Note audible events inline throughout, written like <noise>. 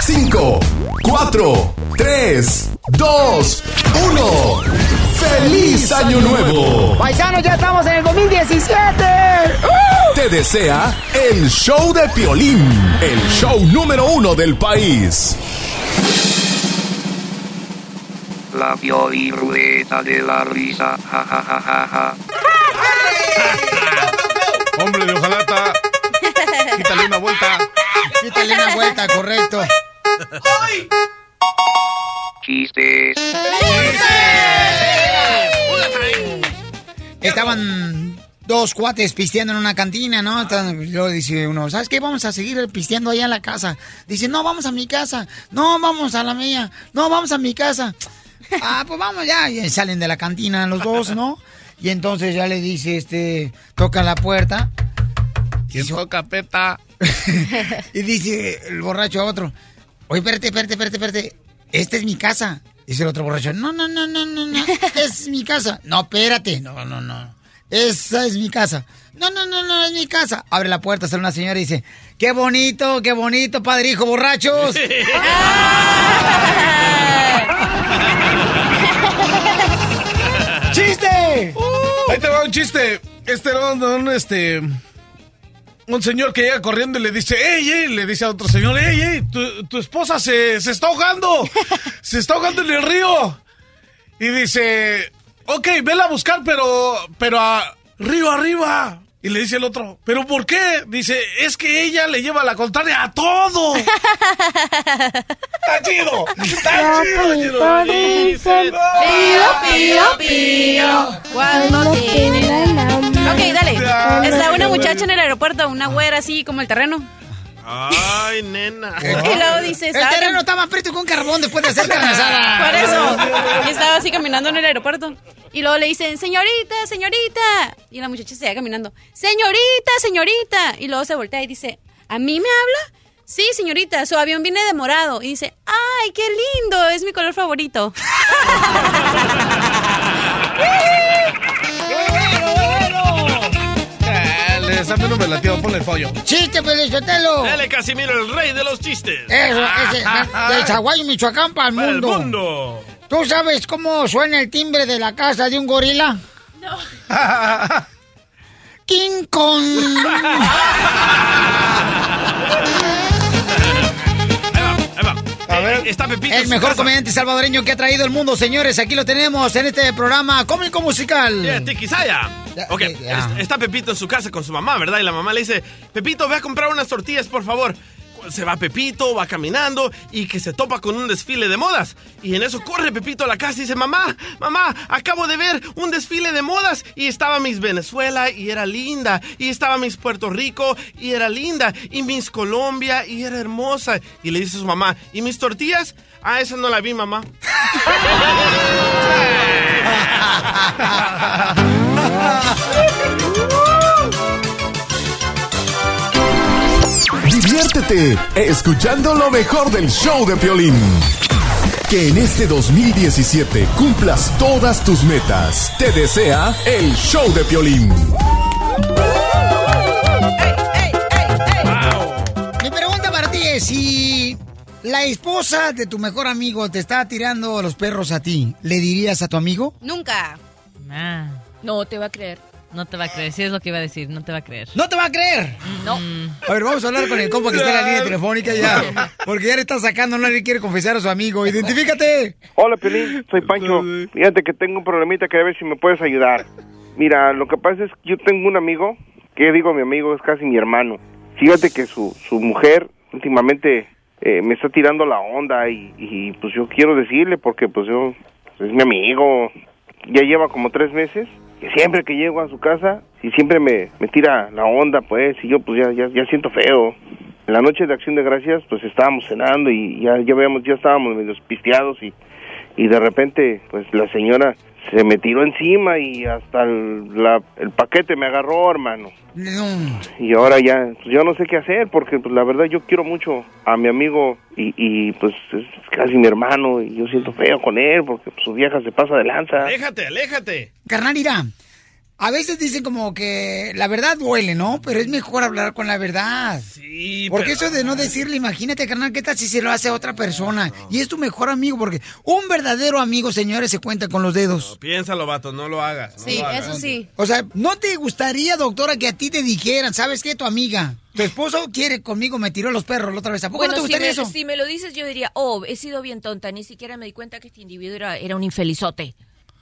5, 4, 3, 2, 1. ¡Feliz Año Nuevo! Paisanos, ya estamos en el 2017. Te desea el show de Piolín, el show número uno del país. La Pioli Ruleta de la Risa. Ja, ja, ja, ja, ja. Hombre de hojalata. Quítale una vuelta. Quítale una vuelta, correcto. Chistes. Estaban dos cuates pisteando en una cantina, ¿no? Entonces, Luego dice uno, ¿sabes qué? Vamos a seguir pisteando allá en la casa. Dice, no, vamos a mi casa. No, vamos a la mía. No, vamos a mi casa. Ah, pues vamos ya. Y salen de la cantina los dos, ¿no? Y entonces ya le dice, este, toca la puerta. ¿Quién toca, peta? <laughs> y dice el borracho a otro, oye, espérate, espérate, espérate, espérate. Esta es mi casa. Dice el otro borracho, no, no, no, no, no, no. <laughs> Es mi casa. No, espérate. No, no, no. Esa es mi casa. No, no, no, no, es mi casa. Abre la puerta, sale una señora y dice, qué bonito, qué bonito, padre, hijo, borrachos. <laughs> <laughs> ¡Chiste! Ahí te va un chiste. Este era un, un, este. Un señor que llega corriendo y le dice, ¡Ey, ey! Le dice a otro señor, ¡Ey, ey! Tu, tu esposa se, se está ahogando. Se está ahogando en el río. Y dice, ok, vela a buscar, pero. Pero a. Río arriba. Y le dice el otro, ¿pero por qué? Dice, es que ella le lleva la contraria a todo. ¡Está chido! ¡Está chido! Papito dice, pío, pío, pío, cuando tiene Ok, dale. Está una muchacha en el aeropuerto, una güera así como el terreno. Ay, nena. <laughs> Y luego dice, El estaba terreno preto que un carbón después de hacer carne asada. <laughs> Por eso. Y estaba así caminando en el aeropuerto. Y luego le dicen, señorita, señorita. Y la muchacha se va caminando, señorita, señorita. Y luego se voltea y dice, ¿a mí me habla? Sí, señorita, su avión viene de morado. Y dice, ¡ay, qué lindo! Es mi color favorito. <laughs> Esa no me latió, ponle el pollo. ¡Chiste, Pelizotelo! Dale, Casimiro, el rey de los chistes. Eso, ese, de Chaguayo, Michoacán, para el Para el mundo. mundo. ¿Tú sabes cómo suena el timbre de la casa de un gorila? No. <laughs> King Kong. <laughs> Ver. está Pepito. El mejor comediante salvadoreño que ha traído el mundo, señores. Aquí lo tenemos en este programa cómico musical. Yeah, Tiquisaya. Ok, es- está Pepito en su casa con su mamá, ¿verdad? Y la mamá le dice, Pepito, ve a comprar unas tortillas, por favor. Se va Pepito, va caminando y que se topa con un desfile de modas. Y en eso corre Pepito a la casa y dice, mamá, mamá, acabo de ver un desfile de modas. Y estaba Miss Venezuela y era linda. Y estaba Miss Puerto Rico y era linda. Y Miss Colombia y era hermosa. Y le dice a su mamá, ¿y mis tortillas? Ah, esa no la vi, mamá. <laughs> Diviértete escuchando lo mejor del show de Piolín. Que en este 2017 cumplas todas tus metas. Te desea el show de Piolín. Mi pregunta para ti es si la esposa de tu mejor amigo te está tirando los perros a ti, ¿le dirías a tu amigo? Nunca. Ah, No te va a creer. No te va a creer. Sí es lo que iba a decir. No te va a creer. ¡No te va a creer! No. A ver, vamos a hablar con el compa que está en la línea telefónica ya. <laughs> Porque ya le está sacando, no le quiere confesar a su amigo. ¡Identifícate! Hola, Pelín, soy Pancho. Fíjate que tengo un problemita que a ver si me puedes ayudar. Mira, lo que pasa es que yo tengo un amigo, que digo mi amigo, es casi mi hermano. Fíjate que su, su mujer últimamente eh, me está tirando la onda y, y, pues yo quiero decirle porque pues yo es mi amigo. Ya lleva como tres meses siempre que llego a su casa y siempre me, me tira la onda pues y yo pues ya, ya, ya siento feo. En la noche de Acción de Gracias pues estábamos cenando y ya, ya, veíamos, ya estábamos medio pisteados y y de repente, pues la señora se me tiró encima y hasta el, la- el paquete me agarró, hermano. No. Y ahora ya, pues yo no sé qué hacer porque pues la verdad yo quiero mucho a mi amigo y, y pues es casi mi hermano y yo siento feo con él porque pues, su vieja se pasa de lanza. Aléjate, aléjate. Carnal, mira, a veces dicen como que la verdad duele, ¿no? Pero es mejor hablar con la verdad. Sí, Porque pero- eso de no decirle, imagínate, carnal, ¿qué tal si se lo hace a otra persona? Y es tu mejor amigo, porque un verdadero amigo, señores, se cuenta con los dedos. Piénsalo, vato, no lo hagas. no Sí, lo hagas. eso sí. O sea, ¿no te gustaría, doctora, que a ti te dijeran, ¿sabes qué? Tu amiga, tu esposo quiere conmigo, me tiró los perros la otra vez. ¿A poco Bueno, no te si gustaría me, eso? si me lo dices, yo diría, oh, he sido bien tonta, ni siquiera me di cuenta que este individuo era, era un infelizote.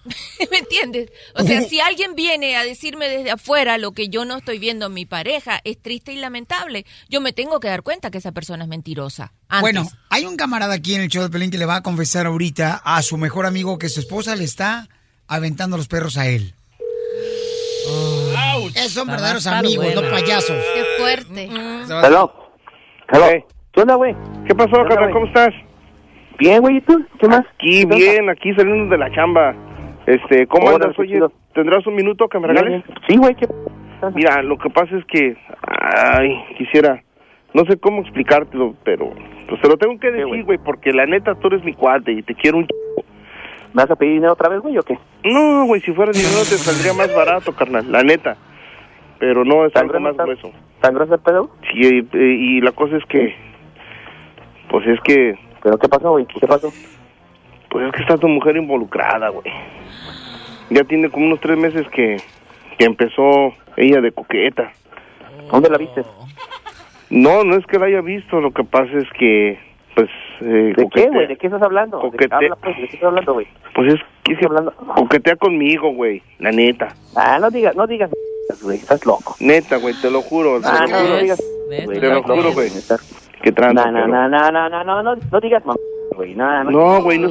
<laughs> ¿Me entiendes? O sea, <laughs> si alguien viene a decirme desde afuera lo que yo no estoy viendo en mi pareja, es triste y lamentable. Yo me tengo que dar cuenta que esa persona es mentirosa. Antes. Bueno, hay un camarada aquí en el show de Pelín que le va a confesar ahorita a su mejor amigo que su esposa le está aventando los perros a él. Esos son verdaderos amigos, no payasos. Qué fuerte. Hello. Hello. ¿Qué onda, güey? ¿Qué pasó, onda, güey? ¿Cómo estás? Bien, güey, ¿y tú? ¿Qué más? Aquí ¿Qué pasa? bien, aquí saliendo de la chamba. Este, ¿cómo andas? Oye. ¿tendrás un minuto que me regales? Sí, güey, ¿qué Mira, lo que pasa es que, ay, quisiera, no sé cómo explicártelo, pero pues te lo tengo que decir, güey, porque la neta tú eres mi cuate y te quiero un ch... ¿Me vas a pedir dinero otra vez, güey, o qué? No, güey, si fuera dinero te saldría más barato, carnal, la neta. Pero no, es algo más grueso. ¿Tan grueso el pedo? Sí, y, y la cosa es que, pues es que... ¿Pero qué pasó, güey? ¿Qué pasó? Pues es que está tu mujer involucrada, güey. Ya tiene como unos tres meses que, que empezó ella de coqueta. ¿Dónde la viste? No, no es que la haya visto, lo que pasa es que, pues... Eh, ¿De qué, coquetea- güey? ¿De qué estás hablando? ¿De qué Coquete- habla, pues? ¿De qué estás hablando, güey? Pues es que se coquetea conmigo, güey, la neta. Ah, no digas, no digas, güey, estás loco. Neta, güey, te lo juro. te Ah, lo no, juro. no digas, Te lo juro, güey. Que No, no, no, no, no, no, no, no digas, mamá, güey, no, no. No, güey, no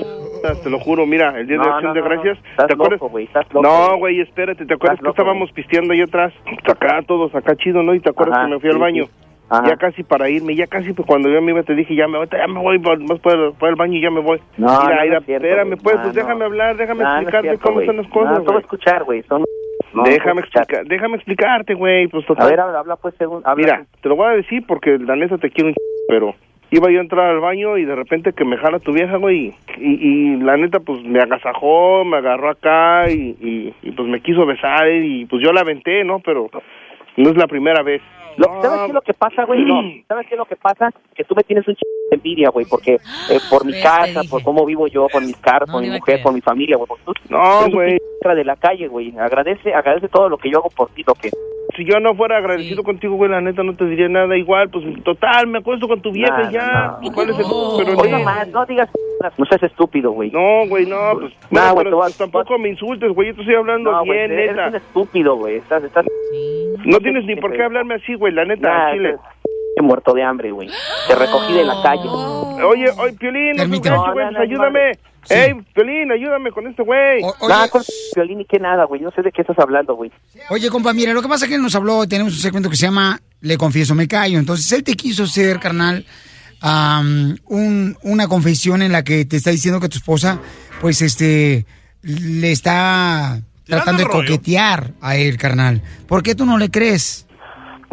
te lo juro, mira, el día de acción de gracias, ¿te acuerdas? no, güey. espérate, ¿te acuerdas que estábamos pisteando ahí atrás? Acá todos, acá chido, ¿no? Y te acuerdas que me fui al baño. Ajá. Ya casi para irme, ya casi pues, cuando yo me iba te dije, ya me voy, ya me voy, vas por el, baño y ya me voy. No, Mira, no, es cierto, espérame, pues, No, pues déjame hablar, déjame explicarte cierto, cómo son las cosas, No, a escuchar, güey, son... déjame, a explicar, déjame explicarte, güey, pues total. A ver, habla, habla, pues, según... Habla, Mira, te lo voy a decir porque la neta te quiero un ch... pero iba yo a entrar al baño y de repente que me jala tu vieja, güey, y, y la neta pues me agasajó, me agarró acá y, y, y, pues me quiso besar y pues yo la aventé, ¿no? Pero no es la primera vez. Lo- ¿Sabes qué es lo que pasa, güey? No, <clears throat> ¿sabes qué es lo que pasa? Que tú me tienes un ch... de envidia, güey, porque eh, por mi Ves, te casa, por cómo vivo yo, por mis carros, No por mi mujer, por mi familia, güey. porque tú No, güey. de la calle, güey. Agradece, agradece todo lo que yo hago por ti, lo que... Si yo no fuera agradecido contigo, güey, la neta no te diría nada igual, pues total, me acuesto con tu vieja No, ya. no, no. ¿Cuál es el pero Hoy ni- nomás, no digas... No seas estúpido, güey. No, güey, no, pues, No, güey, pero, pues, tampoco me insultes, güey, yo te estoy hablando No, güey, bien, eres neta. un estúpido, güey. Estás, estás... No tienes ni por qué hablarme así, güey, la neta, Nah, Chile. muerto de hambre, güey. Te recogí de la calle. <gasps> Oye, oye, Piolín, no No, güey, no, pues no, ayúdame. Sí. Ey, Piolín, ayúdame con este güey. Nada, con violín y qué nada, güey. No sé de qué estás hablando, güey. oye, compa, mira, lo que pasa es que él nos habló, tenemos un segmento que se llama Le confieso, me callo. Entonces, él te quiso hacer, carnal, un- una confesión en la que te está diciendo que tu esposa, pues, este, le está tratando de rollo. coquetear a él, carnal. ¿Por qué tú no le crees?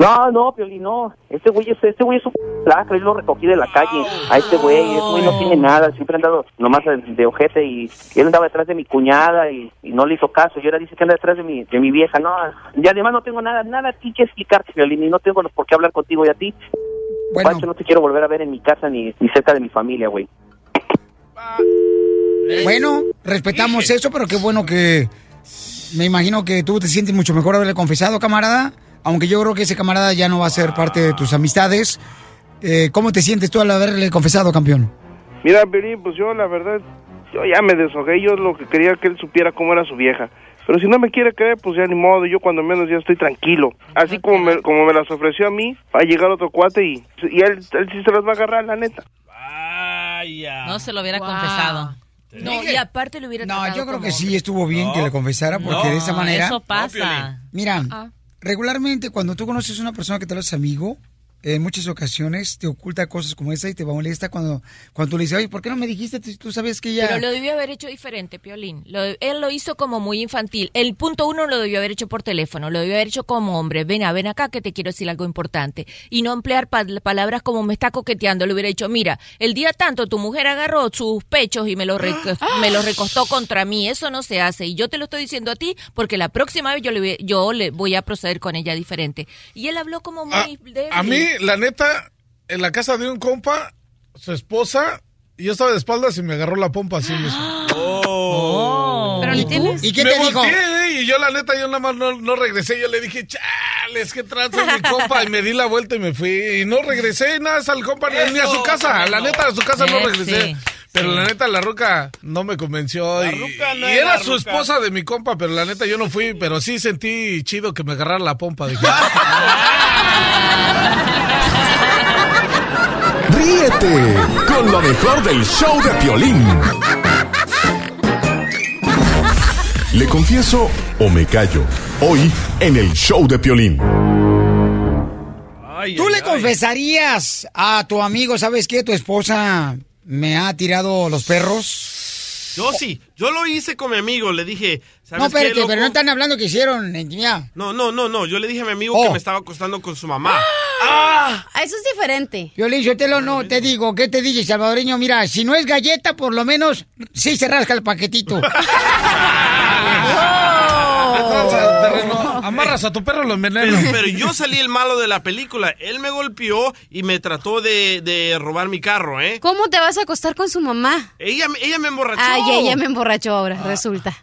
No, no, Piolín, no. Este güey es, este güey es un yo lo recogí de la calle. A este güey, este güey no tiene nada, siempre ha andado nomás de, de ojete y, y él andaba detrás de mi cuñada y, y no le hizo caso. Y ahora dice que anda detrás de mi, de mi vieja. No, y además no tengo nada, nada a ti que explicarte, Piolín, y no tengo por qué hablar contigo y a ti. Bueno, Pancho, no te quiero volver a ver en mi casa ni, ni cerca de mi familia, güey. bueno, respetamos eso, pero qué bueno que me imagino que tú te sientes mucho mejor haberle confesado, camarada. Aunque yo creo que ese camarada ya no va a ser parte de tus amistades. Eh, ¿Cómo te sientes tú al haberle confesado, campeón? Mira, Piolín, pues yo la verdad, yo ya me deshogué, yo lo que quería que él supiera cómo era su vieja. Pero si no me quiere creer, pues ya ni modo, yo cuando menos ya estoy tranquilo. Así como me, como me las ofreció a mí, va a llegar otro cuate y, y él, él sí se las va a agarrar, la neta. Vaya. No se lo hubiera Wow. confesado. No, y aparte lo hubiera No, yo creo como que sí estuvo bien que le confesara, porque de esa No, manera... Eso pasa. Mira, Ah. Regularmente cuando tú conoces a una persona que te lo hace amigo, en muchas ocasiones te oculta cosas como esa y te molesta cuando, cuando tú le dices, oye, ¿por qué no me dijiste? Tú, tú sabías que ya... Pero lo debió haber hecho diferente, Piolín. Lo- él lo hizo como muy infantil. El punto uno lo debió haber hecho por teléfono, lo debió haber hecho como hombre. Ven, a ven acá que te quiero decir algo importante. Y no emplear pa- palabras como me está coqueteando. Le hubiera dicho, mira, el día tanto tu mujer agarró sus pechos y me los, reco- <gasps> me los recostó contra mí. Eso no se hace. Y yo te lo estoy diciendo a ti porque la próxima vez yo le, voy- yo le voy a proceder con ella diferente. Y él habló como muy débil. A mí, la neta, en la casa de un compa, su esposa, y yo estaba de espaldas y me agarró la pompa así mismo. Pero ni tienes. ¿Y qué me te dijo? volteé, y yo la neta, yo nada más no, no regresé. Yo le dije, chales, qué tranza mi compa. Y me di la vuelta y me fui. Y no regresé nada al compa ni a su casa. La neta, a su casa no Eh, regresé. sí, Pero sí. la neta, la ruca no me convenció. y ruca no y era la su ruca. esposa de mi compa, pero la neta yo no fui. Pero sí sentí chido que me agarrara la pompa. Dije, <laughs> Ríete con lo mejor del show de Piolín. Le confieso o me callo. Hoy en el show de Piolín. Ay, ¿Tú ay, le ay. confesarías a tu amigo, sabes qué, tu esposa me ha tirado los perros? Yo sí, yo lo hice con mi amigo, le dije, ¿sabes No, espérate, qué, pero no están hablando que hicieron intimidad. No, no, no, no, yo le dije a mi amigo Oh. que me estaba acostando con su mamá. Ah, eso es diferente. Yo le dije, te lo no, te digo, ¿qué te dije, salvadoreño? Mira, si no es galleta, por lo menos sí se rasca el paquetito. "¿Qué tranza, terreno? Amarras a tu perro, lo Pero, enveneno. pero yo salí el malo de la película. Él me golpeó y me trató de, de robar mi carro, ¿eh? ¿Cómo te vas a acostar con su mamá? Ella, ella me emborrachó. Ay, ella me emborrachó ahora, resulta.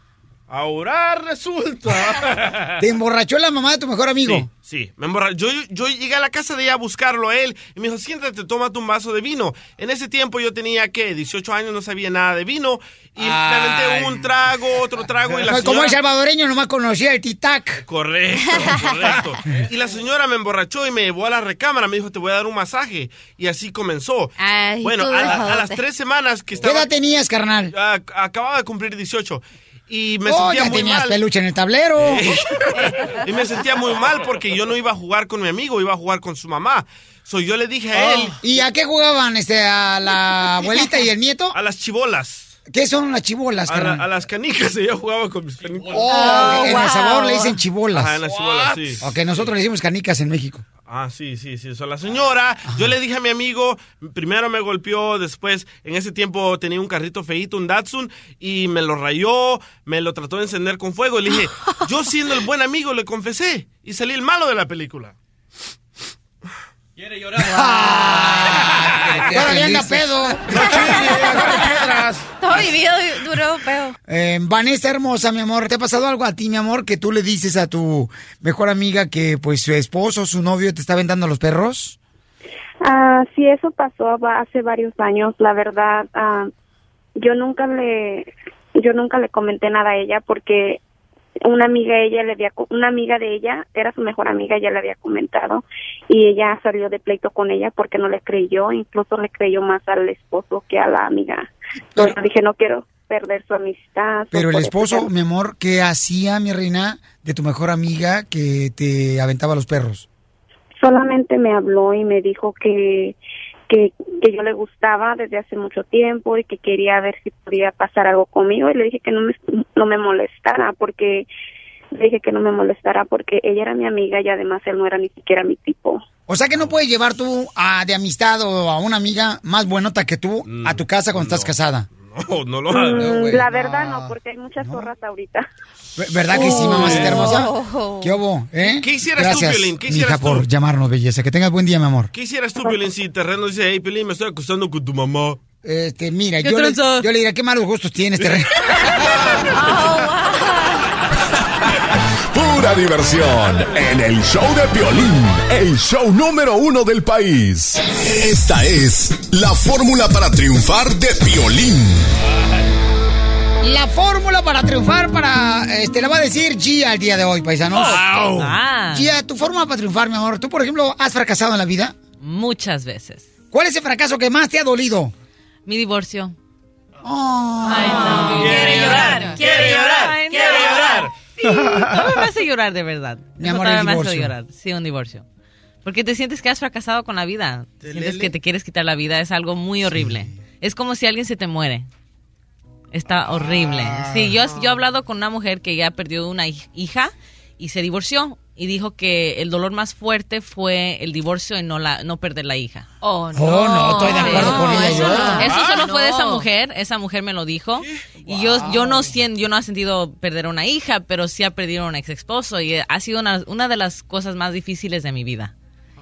Ahora resulta. <laughs> Te emborrachó la mamá de tu mejor amigo. Sí, sí, me emborrachó. Yo, yo llegué a la casa de ella a buscarlo a él y me dijo, siéntate, tómate un vaso de vino. En ese tiempo yo tenía, ¿qué? 18 años, no sabía nada de vino. Y me aventé un trago, otro trago y la Como señora... el salvadoreño nomás conocía el titac. Correcto, correcto. Y la señora me emborrachó y me llevó a la recámara. Me dijo, te voy a dar un masaje. Y así comenzó. Ay, bueno, a, la- a déjate. las tres semanas que ¿Qué estaba... edad tenías, carnal? Ah, acababa de cumplir 18. Y me oh, sentía ya muy tenías mal. peluche en el tablero. <laughs> y me sentía muy mal porque yo no iba a jugar con mi amigo, iba a jugar con su mamá. So yo le dije a él, ¿Y a qué jugaban este, a la abuelita y el nieto? a las chibolas, ¿Qué son las chibolas, a, la- a las canicas, <laughs> ella jugaba con mis canicas. Oh, en wow. El Salvador le dicen chibolas. Ajá, en las chibolas, sí. Ok, nosotros le decimos canicas en México. Ah, sí, sí, sí. So, la señora, yo le dije a mi amigo, primero me golpeó, después, en ese tiempo tenía un carrito feíto, un Datsun, y me lo rayó, me lo trató de encender con fuego. Y le dije, <laughs> yo siendo el buen amigo, le confesé, y salí el malo de la película. Todavía <laughs> anda pedo. Todo vivido duró feo. Eh, Vanessa hermosa, mi amor, ¿te ha pasado algo a ti, mi amor, que tú le dices a tu mejor amiga que pues su esposo, su novio te está aventando los perros? Ah, sí, eso pasó hace varios años. La verdad, ah, yo nunca le, yo nunca le comenté nada a ella porque una amiga de ella le había, una amiga de ella era su mejor amiga, ella le había comentado y ella salió de pleito con ella porque no le creyó, incluso le creyó más al esposo que a la amiga. Entonces dije no quiero perder su amistad. Pero el eso esposo, mi amor, ¿qué hacía, mi reina, de tu mejor amiga que te aventaba los perros? solamente me habló y me dijo que, que, que yo le gustaba desde hace mucho tiempo y que quería ver si podía pasar algo conmigo y le dije que no me, no me molestara porque le dije que no me molestara porque ella era mi amiga y además él no era ni siquiera mi tipo. O sea que no puedes llevar tú a, de amistad o a una amiga más buenota que tú a tu casa cuando estás casada. No, <laughs> no lo Mm, hagas. güey, la verdad no, porque hay muchas zorras ahorita. Ver- ¿Verdad que sí, mamacita hermosa? Oh. ¿Qué hubo? ¿Eh? ¿Qué hicieras tú, Gracias, Piolín? ¿Qué hicieras tú? por llamarnos, belleza. Que tengas buen día, mi amor. ¿Qué hicieras tú, Piolín, si terreno dice, hey, Piolín, me estoy acostando con tu mamá? Este, mira, ¿Qué yo le, yo le diré, qué malos gustos tienes, terreno. <laughs> <laughs> Pura diversión en el show de Piolín, el show número uno del país. Esta es la fórmula para triunfar de Piolín. La fórmula para triunfar, para, este, la va a decir Gia el día de hoy, paisanos. Ah, Gia, tu fórmula para triunfar, mi amor. Tú, por ejemplo, has fracasado en la vida. muchas veces. ¿Cuál es el fracaso que más te ha dolido? Mi divorcio. Oh. Ay, no. Quiere llorar, quiere llorar, Ay, no. quiere llorar. Sí, todo me hace llorar de verdad. Mi Eso amor, el me hace divorcio. llorar. Sí, un divorcio. Porque te sientes que has fracasado con la vida. ¿Te Sientes lele? que te quieres quitar la vida. Es algo muy horrible. Es como si alguien se te muere. Está horrible. Sí, yo, yo he hablado con una mujer que ya perdió una hij- hija y se divorció. Y dijo que el dolor más fuerte fue el divorcio y no, la, no perder la hija. Oh, no. Oh, no, estoy de acuerdo con ella, Eso, no. Eso solo Ah, fue de esa mujer. Esa mujer me lo dijo. Y yo, yo no sien- yo no he sentido perder a una hija, pero sí ha perdido a un ex esposo. Y ha sido una, una de las cosas más difíciles de mi vida.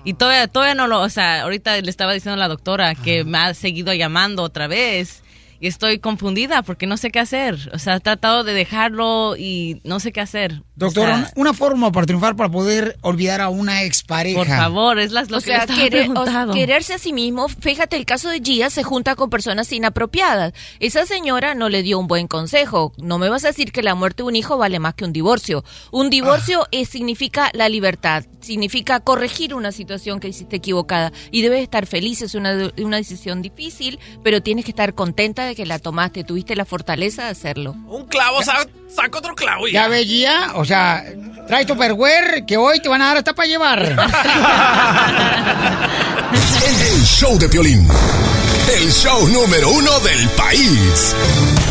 Y todavía, todavía no lo, o sea, ahorita le estaba diciendo a la doctora que me ha seguido llamando otra vez. Y estoy confundida porque no sé qué hacer. O sea, he tratado de dejarlo y no sé qué hacer. Doctor, O sea, una, forma para triunfar para poder olvidar a una expareja. por favor, es las, lo o que le sea, estaba querer- o- quererse a sí mismo. Fíjate, el caso de Gia se junta con personas inapropiadas. Esa señora no le dio un buen consejo. No me vas a decir que la muerte de un hijo vale más que un divorcio. Un divorcio Ah. es- significa la libertad, significa corregir una situación que hiciste equivocada. Y debes estar feliz, es una, una decisión difícil, pero tienes que estar contenta de que la tomaste, tuviste la fortaleza de hacerlo. Un clavo, sa- saca otro clavo Ya ves, Gia, o sea, trae tu perwer que hoy te van a dar hasta para llevar. <laughs> El show de Piolín. El show número uno del país.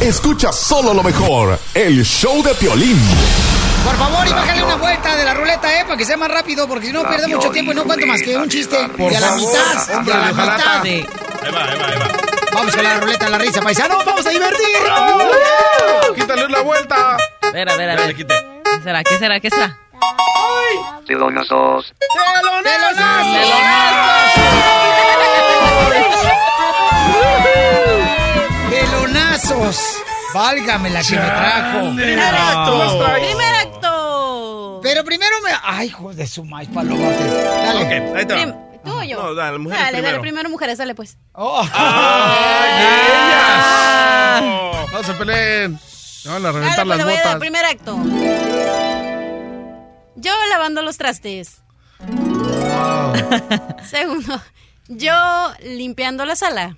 Escucha solo lo mejor. El show de Piolín. Por favor, y bájale una vuelta de la ruleta, eh, para que sea más rápido, porque si no pierde mucho tiempo y no cuento más que un chiste Por de a la favor, mitad, hombre, de a la mitad. Sí. Ahí va, ahí va, ahí va. Vamos con la ruleta de la risa, paisanos, vamos a divertirnos. Quítale una vuelta. A ver, a ver, a Ya le ver. quité. ¿Qué será? ¿Qué será? ¿Qué será? Telonazos. Pelonazos. Válgame la que me trajo. Pero primero me. Ay, hijo de su maíz palomotes. Dale. Ok, ahí te va. Prim- ¿Tú o yo? No, dale, mujeres dale, primero. dale, primero mujeres, dale pues. Oh. No se peleen. Se van a Dale, reventar pues las le voy a dar botas. primer acto. Yo lavando los trastes. <laughs> Segundo, yo limpiando la sala.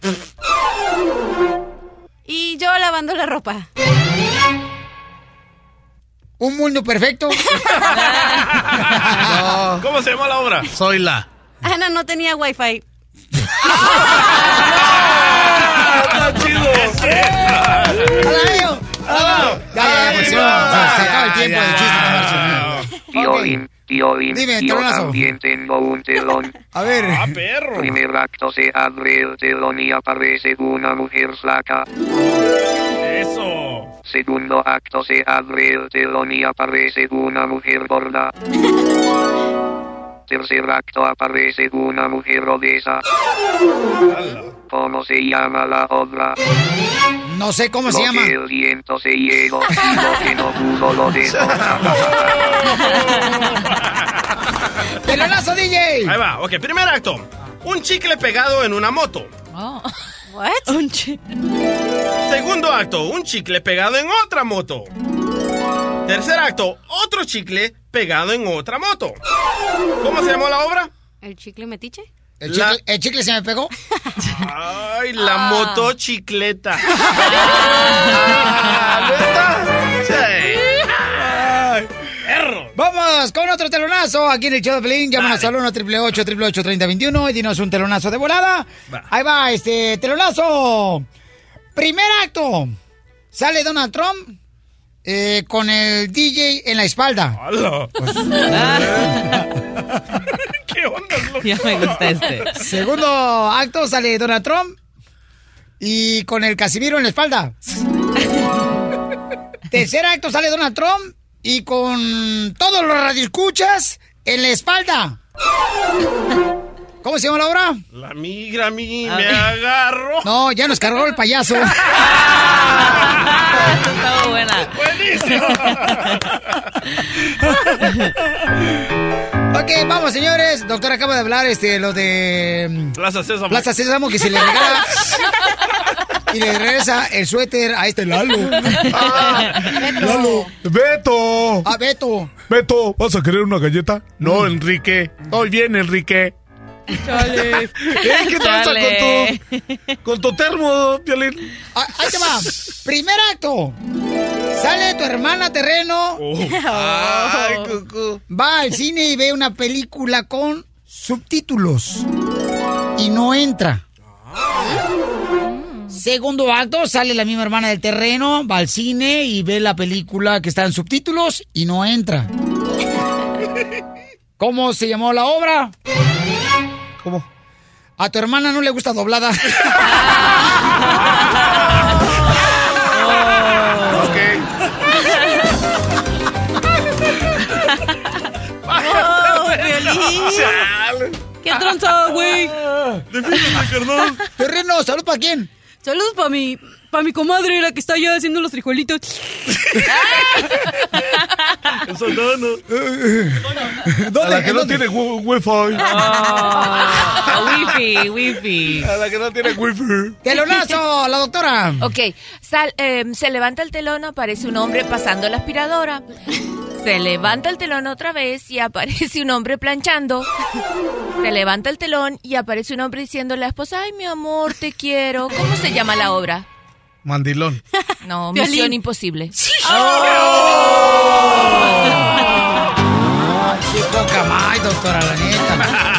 Y yo lavando la ropa. Un mundo perfecto. <laughs> No, ¿Cómo se llama la obra? soy la. Ana no tenía wifi. ¡Está chido! ¡Alayo! ¡Ah! Ya, ya, se, acaba el tiempo del chiste. marchen. Violín, violín. Dime, Yo también tengo un telón. A ver. ¡Ah, perro! Primer acto se abre el telón y aparece una mujer flaca. ¡Eso! Segundo acto se abre el telón y aparece una mujer gorda. <laughs> Tercer acto aparece una mujer obesa. ¿Cómo se llama la obra? No sé cómo se lo llama. que el viento se llevó y lo que no pudo lo dejó. <laughs> ¡Pelonazo, DJ! Ahí va, ok, primer acto. Un chicle pegado en una moto. Oh. What? Un Segundo acto, un chicle pegado en otra moto. Tercer acto, otro chicle pegado en otra moto. ¿Cómo se llamó la obra? ¿El chicle metiche? ¿El La- chicle, el chicle se me pegó? <laughs> Ay, la Ah. motocicleta. Ah, <laughs> otro telonazo aquí en el show de Pelín. Llámanos al 1 888 3021 y dinos un telonazo de volada. Va. Ahí va, este telonazo. Primer acto. Sale Donald Trump eh, con el DJ en la espalda. Hola. Ah, <laughs> ¿Qué onda, loco? ya me gusta este. Segundo acto sale Donald Trump y con el Casimiro en la espalda. <laughs> Tercer acto sale Donald Trump y con todos los radioescuchas en la espalda. ¿Cómo se llama la obra? La migra a mí A me agarró. No, ya nos cargó el payaso. Esta <laughs> estaba buena. Buenísimo. <laughs> ok, vamos, señores. Doctor acaba de hablar este, lo de mm, Plaza Sésamo. Plaza Sésamo que se le regala <laughs> y le regresa el suéter a este Lalo. <laughs> Lalo. Beto. A Beto. Beto, ¿vas a querer una galleta? No, Enrique. Estoy bien, Enrique. Chale. Eh, ¿Qué pasa con tu, con tu termo, Piolín? Ah, Ahí te va. Primer acto. Sale tu hermana terreno. <laughs> Ay, cucú. Va al cine y ve una película con subtítulos y no entra. Segundo acto, sale la misma hermana del terreno, va al cine y ve la película que está en subtítulos y no entra. <laughs> ¿Cómo se llamó la obra? ¿Cómo? A tu hermana no le gusta doblada. <laughs> ¡Oh! <laughs> ¡Qué tronzado, güey! Defiéndete, carnal. Terreno, ¿salud para quién? Saludos para mi, para mi comadre, la que está allá haciendo los frijolitos. <laughs> Eso no, no. ¿Dónde? A la que no tiene wi- wifi. Ah, wifi, <laughs> wifi. A la que no tiene wifi. ¡Telonazo, la doctora! Ok, sal- eh, se levanta el telón, aparece un hombre pasando la aspiradora. Se levanta el telón otra vez y aparece un hombre planchando. Se levanta el telón y aparece un hombre diciendo a la esposa, ay mi amor, te quiero. ¿Cómo se llama la obra? Mandilón. No. <laughs> Misión Imposible. ¡Qué poca más, doctora, la neta! <laughs>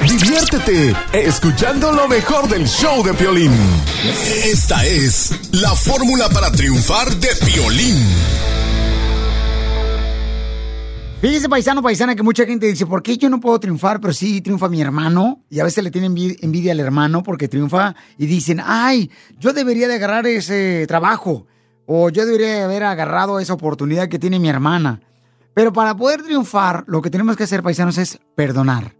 Diviértete escuchando lo mejor del show de Piolín. Esta es la fórmula para triunfar de Piolín. Fíjese, paisano, paisana, que mucha gente dice, ¿por qué yo no puedo triunfar? Pero sí triunfa mi hermano. Y a veces le tienen envi- envidia al hermano porque triunfa y dicen, ay, yo debería de agarrar ese trabajo. O yo debería de haber agarrado esa oportunidad que tiene mi hermana. Pero para poder triunfar, lo que tenemos que hacer, paisanos, es perdonar.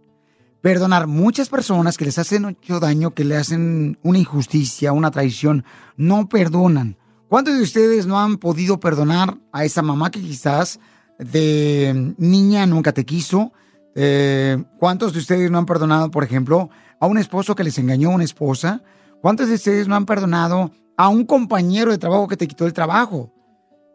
Perdonar. Muchas personas que les hacen mucho daño, que le hacen una injusticia, una traición, no perdonan. ¿Cuántos de ustedes no han podido perdonar a esa mamá que quizás de niña nunca te quiso? Eh, ¿Cuántos de ustedes no han perdonado, por ejemplo, a un esposo que les engañó a una esposa? ¿Cuántos de ustedes no han perdonado a un compañero de trabajo que te quitó el trabajo?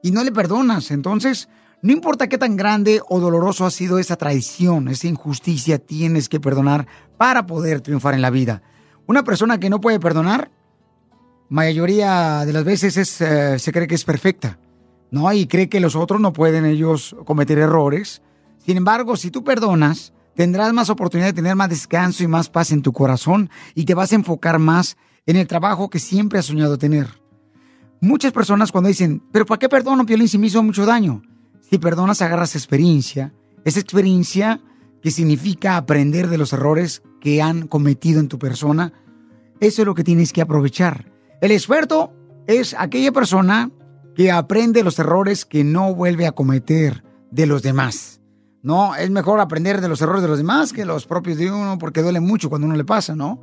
Y no le perdonas. Entonces, no importa qué tan grande o doloroso ha sido esa traición, esa injusticia, tienes que perdonar para poder triunfar en la vida. Una persona que no puede perdonar, mayoría de las veces es, eh, se cree que es perfecta, ¿no? Y cree que los otros no pueden ellos cometer errores. Sin embargo, si tú perdonas, tendrás más oportunidad de tener más descanso y más paz en tu corazón y te vas a enfocar más en el trabajo que siempre has soñado tener. Muchas personas cuando dicen, pero ¿para qué perdono, Piolín, si me hizo mucho daño? Si perdonas, agarras experiencia. Esa experiencia que significa aprender de los errores que han cometido en tu persona. Eso es lo que tienes que aprovechar. El experto es aquella persona que aprende los errores que no vuelve a cometer de los demás. No, es mejor aprender de los errores de los demás que los propios de uno porque duele mucho cuando uno le pasa, ¿no?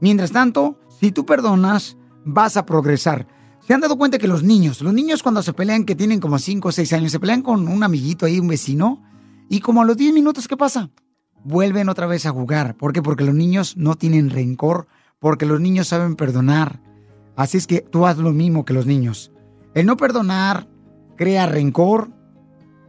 Mientras tanto, si tú perdonas, vas a progresar. ¿Se han dado cuenta que los niños, los niños cuando se pelean, que tienen como 5 o 6 años, se pelean con un amiguito ahí, un vecino, y como a los 10 minutos, ¿qué pasa? Vuelven otra vez a jugar. ¿Por qué? Porque los niños no tienen rencor, porque los niños saben perdonar. Así es que tú haz lo mismo que los niños. El no perdonar crea rencor,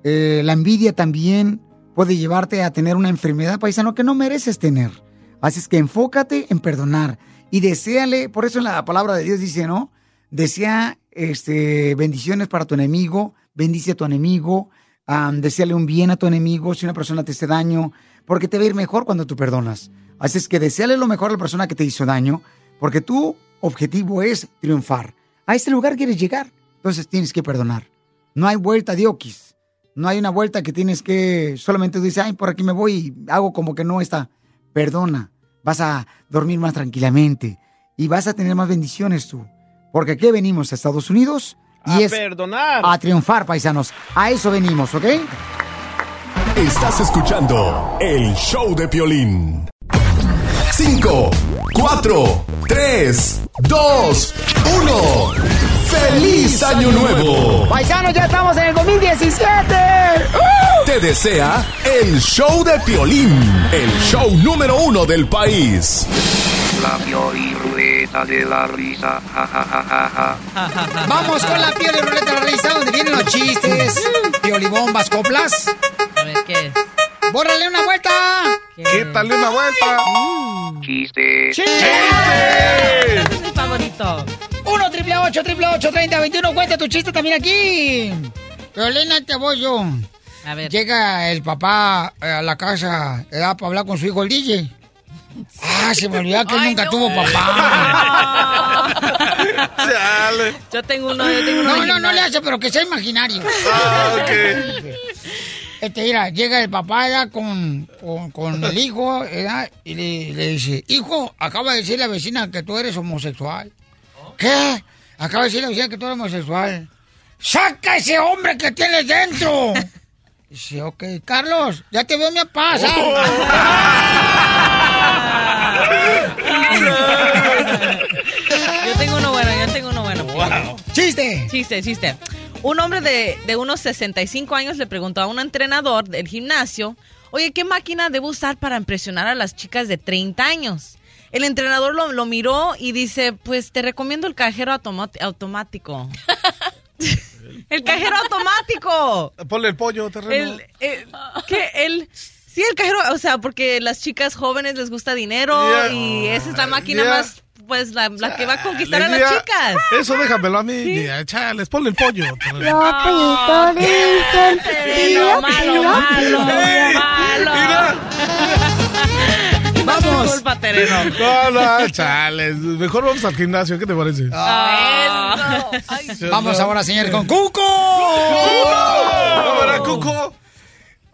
eh, la envidia también puede llevarte a tener una enfermedad paisano que no mereces tener. Así es que enfócate en perdonar y deséale, por eso en la palabra de Dios dice, ¿no? Desea este, bendiciones para tu enemigo, bendice a tu enemigo, deseale un bien a tu enemigo si una persona te hace daño, porque te va a ir mejor cuando tú perdonas. Así es que deseale lo mejor a la persona que te hizo daño, porque tu objetivo es triunfar. A ese lugar quieres llegar, entonces tienes que perdonar. No hay vuelta de oquis. No hay una vuelta que tienes que solamente dices, ay, por aquí me voy y hago como que no está. Perdona, vas a dormir más tranquilamente y vas a tener más bendiciones tú. Porque aquí venimos a Estados Unidos y A es perdonar. a triunfar, paisanos. A eso venimos, ¿ok? Estás escuchando el show de Piolín. 5, 4, 3, 2, 1. ¡Feliz Año Nuevo! Paisanos, ya estamos en el 2017. Te desea el show de Piolín, el show número uno del país. La Pioliruleta de la risa. Ja, ja, ja, ja, ja. Vamos con la piel y ruleta de la risa, donde vienen los chistes, piolibombas, coplas. A ver, ¿qué es? ¡Bórrale una vuelta! Quítale una vuelta. Chiste. Ese es mi favorito. 1 triple 8 triple 8 30 21 Cuenta tu chiste también aquí. Violina, te voy yo. llega el papá a la casa eh, para hablar con su hijo, el DJ. Ah, se me olvidó que él nunca tuvo papá. <laughs> Yo tengo uno, yo tengo uno. No, no, no le hace, pero que sea imaginario. Ah, Este, mira, llega el papá ya con, con, con el hijo ¿verdad? y le, le dice, hijo, acaba de decir la vecina que tú eres homosexual. ¿Qué? Acaba de decir la vecina que tú eres homosexual. ¡Saca ese hombre que tienes dentro! <laughs> Dice, ok, Carlos, ya te veo mi papá. Yo tengo uno bueno, yo tengo uno bueno. ¡Chiste! Chiste, chiste. Un hombre de, de unos 65 años le preguntó a un entrenador del gimnasio, oye, ¿qué máquina debo usar para impresionar a las chicas de 30 años? El entrenador lo, lo miró y dice, pues te recomiendo el cajero automático. <laughs> el cajero automático. Ponle el pollo, terreno. El, el- ¿qué? El, sí, el cajero, o sea, porque las chicas jóvenes les gusta dinero Yeah. y esa es la máquina Yeah. más, pues, la, la que va a conquistar a las chicas. Eso déjamelo a mí. Ya, chales, ponle el pollo. <laughs> terreno. Terreno, malo, malo, malo. Vamos. Culpa, terreno. No, no, chales. Mejor vamos al gimnasio. ¿Qué te parece? Ah. Vamos ahora, señor, con Cuco. Cámara, Cuco.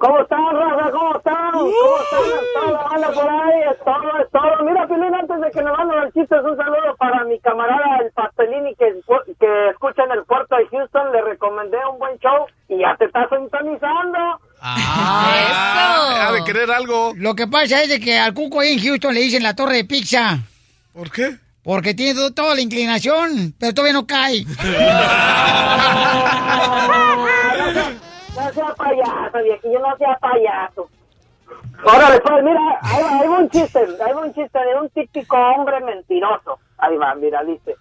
¿Cómo están, raza? ¿Cómo están? ¿Cómo están? Toda la banda por ahí, es todo, es todo. Mira, Pilín, antes de que me manden el chiste, un saludo para mi camarada el Pastelini que, que escucha en el puerto de Houston. Le recomendé un buen show y ya te está sintonizando. Ah, ha de querer algo. Lo que pasa es de que al Cuco ahí en Houston le dicen la torre de pizza. ¿Por qué? Porque tiene to- toda la inclinación, pero todavía no cae. <laughs> No sea payaso, viejillo, no sea payaso. Ahora después, mira, ahí va, va un chiste, va un chiste de un típico hombre mentiroso. Ahí va, mira, dice.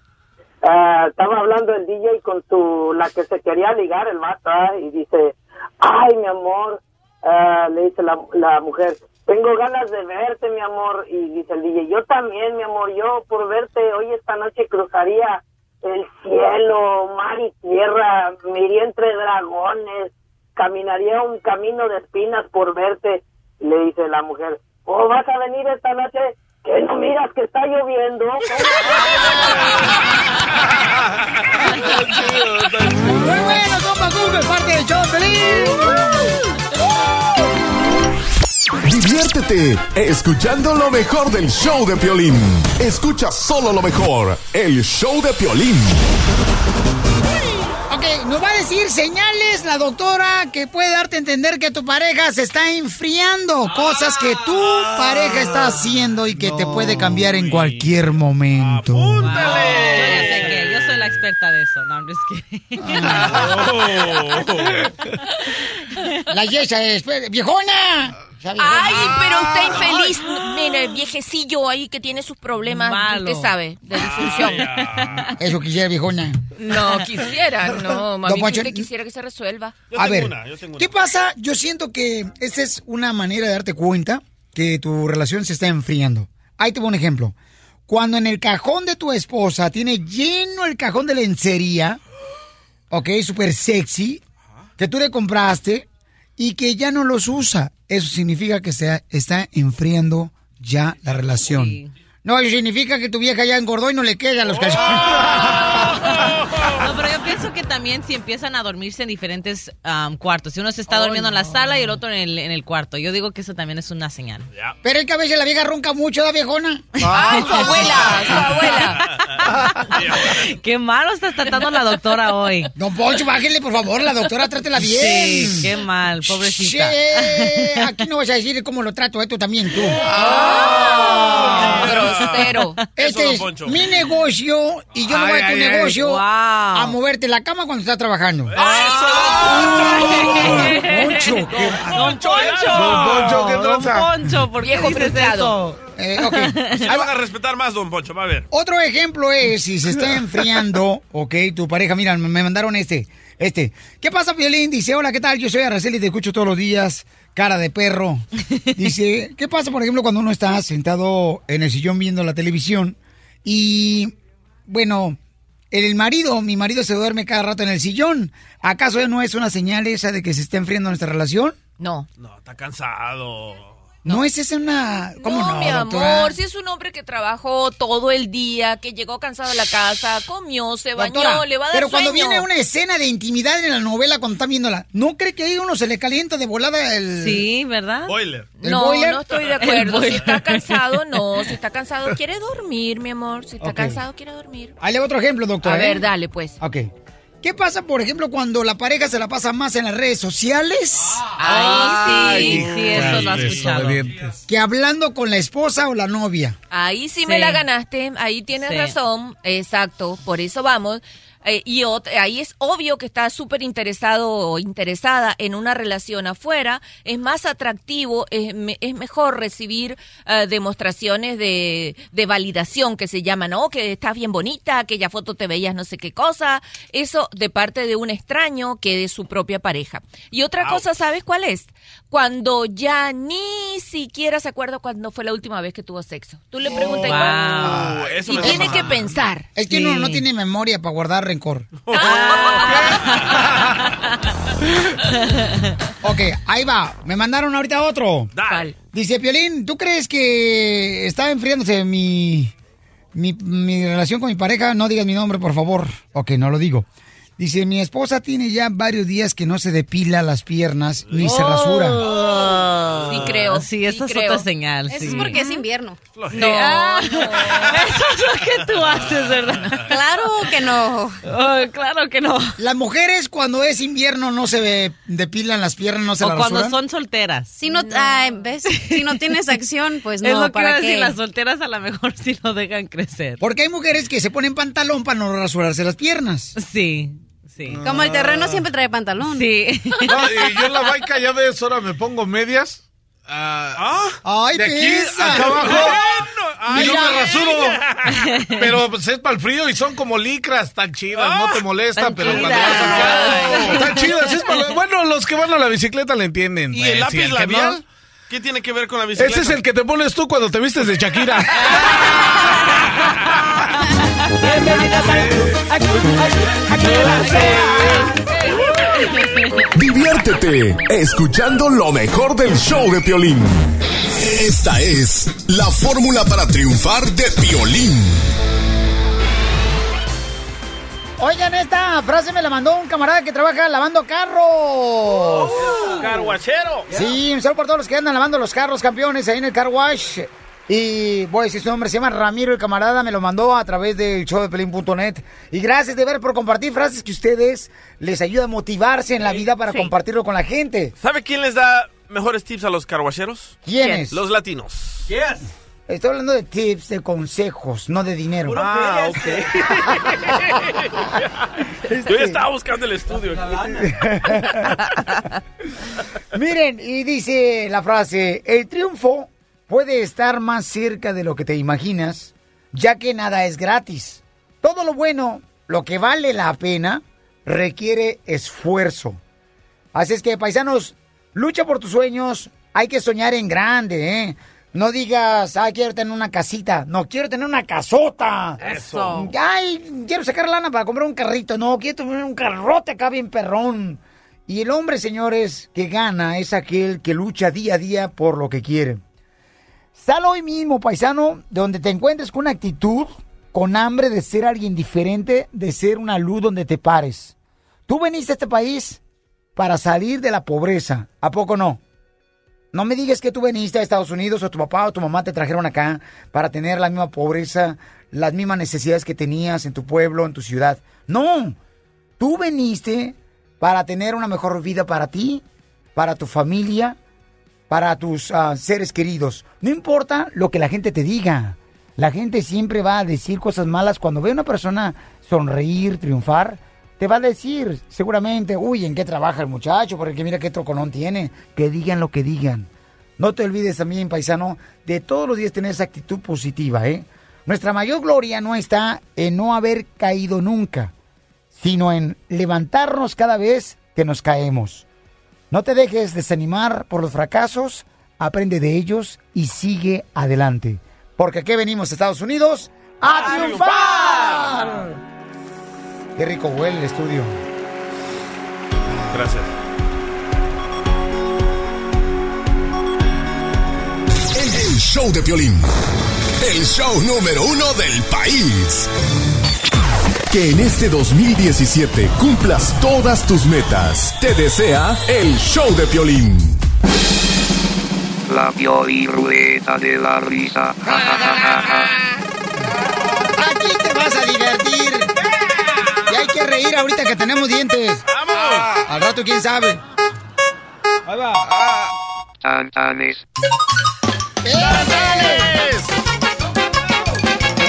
ah, estaba hablando el DJ con su, la que se quería ligar, el vato, ah, y dice, ay, mi amor, ah, le dice la, la mujer, tengo ganas de verte, mi amor, y dice el DJ, yo también, mi amor, yo por verte hoy esta noche cruzaría el cielo, mar y tierra, me iría entre dragones, caminaría un camino de espinas por verte. Le dice la mujer, oh, ¿vas a venir esta noche? Que no miras que está lloviendo. <laughs> Muy bueno, compa Cuco, es parte del show, feliz. Diviértete escuchando lo mejor del show de Piolín. Escucha solo lo mejor, el show de Piolín. Ok, nos va a decir señales la doctora que puede darte a entender que tu pareja se está enfriando. Cosas que tu pareja está haciendo y que te puede cambiar en cualquier momento. Experta de eso. No, I'm just kidding. La Yesa es, viejona. Ya, viejona. Ay, pero está infeliz. Mira, el viejecillo ahí que tiene sus problemas. Malo. Usted sabe, de disfunción. Eso quisiera, viejona. No quisiera, no, mami. Poncho, Usted quisiera que se resuelva. A ver, ¿qué pasa? Yo siento que esa es una manera de darte cuenta que tu relación se está enfriando. Ahí te pongo un ejemplo. Cuando en el cajón de tu esposa tiene lleno el cajón de lencería, ok, súper sexy, que tú le compraste y que ya no los usa, eso significa que se está enfriando ya la relación. No, eso significa que tu vieja ya engordó y no le quedan los <laughs> pero yo pienso que también si empiezan a dormirse en diferentes cuartos. Si uno se está durmiendo en la sala y el otro en el, en el cuarto. Yo digo que eso también es una señal. Pero es que a veces la vieja ronca mucho, ¿da viejona? <laughs> Ay, su abuela, su abuela. <laughs> Qué malo estás tratando a la doctora hoy. Don Poncho, bájele, por favor, la doctora, trátela bien. Sí, qué mal, pobrecita. Sí, aquí no vas a decir cómo lo trato, esto también tú. Ah, <laughs> grosero. Este Eso, es mi negocio y yo no voy a tu negocio Wow. a moverte la cama cuando estás trabajando. Poncho, qué Don Poncho. Don Poncho, ¿qué Don tranza? Poncho, ¿por qué Viejo dices frustrado. eso? Eh, ok. <laughs> Se van a respetar más, don Poncho, va a ver. Otro ejemplo es si se está <laughs> enfriando, ok, tu pareja, mira, me mandaron este, este. ¿Qué pasa, Violín? Dice, hola, ¿qué tal? Yo soy Araceli y te escucho todos los días, cara de perro. <laughs> Dice, ¿qué pasa, por ejemplo, cuando uno está sentado en el sillón viendo la televisión y, bueno, el marido, mi marido se duerme cada rato en el sillón. ¿Acaso no es una señal esa de que se está enfriando nuestra relación? No. No, está cansado. No, es esa una... ¿Cómo no, mi doctora? amor, si es un hombre que trabajó todo el día, que llegó cansado a la casa, comió, se bañó, Doctora, le va a dar pero cuando sueño. viene una escena de intimidad en la novela, cuando están viéndola, ¿no cree que ahí uno se le calienta de volada el... Sí, ¿verdad? Boiler. ¿El No, boiler? no estoy de <laughs> acuerdo. Si está cansado, <laughs> no. Si está cansado, quiere dormir, mi amor. Si está cansado, quiere dormir. Ahí le va otro ejemplo, doctor. A ¿eh? ver, dale, pues. Ok. ¿Qué pasa, por ejemplo, cuando la pareja se la pasa más en las redes sociales Ay, sí, sí, eso lo has escuchado. Que hablando con la esposa o la novia? Ahí sí, Sí. me la ganaste, ahí tienes Sí. razón, exacto, por eso vamos. Eh, y ahí es obvio que está súper interesado o interesada en una relación afuera, es más atractivo, es, me- es mejor recibir eh, demostraciones de, de validación que se llaman, oh, que estás bien bonita, aquella foto te veías no sé qué cosa, eso de parte de un extraño que de su propia pareja. Y otra cosa, ¿sabes cuál es? Cuando ya ni siquiera se acuerda cuando fue la última vez que tuvo sexo. Tú le preguntas igual. Eso Y tiene que pensar. Es que Sí. uno no tiene memoria para guardar rencor. <laughs> <laughs> ok, ahí va. Me mandaron ahorita otro. Dale. Dice, Piolín, ¿tú crees que está enfriándose mi, mi, mi relación con mi pareja? No digas mi nombre, por favor. Ok, no lo digo. Dice, mi esposa tiene ya varios días que no se depila las piernas ni se rasura. Oh. Sí creo, Sí, sí eso es creo. otra señal. Eso sí. es porque es invierno. No, Ah, no. Eso es lo que tú haces, ¿verdad? Claro que no. Oh, claro que no. Las mujeres cuando es invierno no se depilan las piernas, no se O las cuando rasuran. son solteras. Si no, ay, ¿ves? Si no tienes acción, pues no, es lo que ¿para decir, qué? las solteras a lo mejor sí lo dejan crecer. Porque hay mujeres que se ponen pantalón para no rasurarse las piernas. Sí, sí. Como el terreno siempre trae pantalón. Sí. No, y yo en la baica ya ves, ahora me pongo medias. ah, ¡Ay, de aquí pesa! acá abajo. <laughs> y yo me rasuro. <laughs> Pero pues es para el frío y son como licras tan chidas, no te molesta, tan pero cuando vas acá. Están chidas, es para- Bueno, los que van a la bicicleta le entienden. ¿Y pues, el lápiz que no- labial? ¿Qué tiene que ver con la bicicleta? Ese es el que te pones tú cuando te vistes de Shakira. <laughs> Diviértete escuchando lo mejor del show de Piolín. Esta es la fórmula para triunfar de Piolín. Oigan, esta frase me la mandó un camarada que trabaja lavando carros. Carguachero. Sí, un saludo por todos los que andan lavando los carros, campeones, ahí en el car wash. Y voy a decir su nombre, se llama Ramiro, el camarada, me lo mandó a través del show de pelín.net. Y gracias de ver por compartir frases que ustedes les ayuda a motivarse en la vida para Sí. compartirlo con la gente. ¿Sabe quién les da mejores tips a los carguacheros? ¿Quiénes? Los latinos. Estoy hablando de tips, de consejos, no de dinero. Ah, ok. <laughs> Yo ya estaba buscando el estudio. <laughs> Miren, y dice la frase, el triunfo puede estar más cerca de lo que te imaginas, ya que nada es gratis. Todo lo bueno, lo que vale la pena, requiere esfuerzo. Así es que, paisanos, lucha por tus sueños, hay que soñar en grande, ¿eh? No digas, ay, quiero tener una casita. No, quiero tener una casota. Eso. Ay, quiero sacar lana para comprar un carrito. No, quiero tener un carrote acá bien perrón. Y el hombre, señores, que gana es aquel que lucha día a día por lo que quiere. Sal hoy mismo, paisano, de donde te encuentres con una actitud, con hambre de ser alguien diferente, de ser una luz donde te pares. Tú veniste a este país para salir de la pobreza, ¿a poco no? No me digas que tú veniste a Estados Unidos o tu papá o tu mamá te trajeron acá para tener la misma pobreza, las mismas necesidades que tenías en tu pueblo, en tu ciudad. No, tú veniste para tener una mejor vida para ti, para tu familia, para tus ah, seres queridos. No importa lo que la gente te diga. La gente siempre va a decir cosas malas cuando ve a una persona sonreír, triunfar. Te va a decir seguramente, uy, ¿en qué trabaja el muchacho? Porque mira qué troconón tiene. Que digan lo que digan. No te olvides también, paisano, de todos los días tener esa actitud positiva, ¿eh? Nuestra mayor gloria no está en no haber caído nunca, sino en levantarnos cada vez que nos caemos. No te dejes desanimar por los fracasos, aprende de ellos y sigue adelante. Porque aquí venimos, Estados Unidos, a, ¡A triunfar. Qué rico huele el estudio. Gracias. El show de Piolín. El show número uno del país. Que en este 2017 cumplas todas tus metas. Te desea el show de Piolín. La Pioli Ruleta de la Risa. Ja, ja, ja, ja, ja. Aquí te vas a divertir. Y hay que reír ahorita que tenemos dientes. ¡Vamos! Al rato, quién sabe. Ahí va. Tantanes.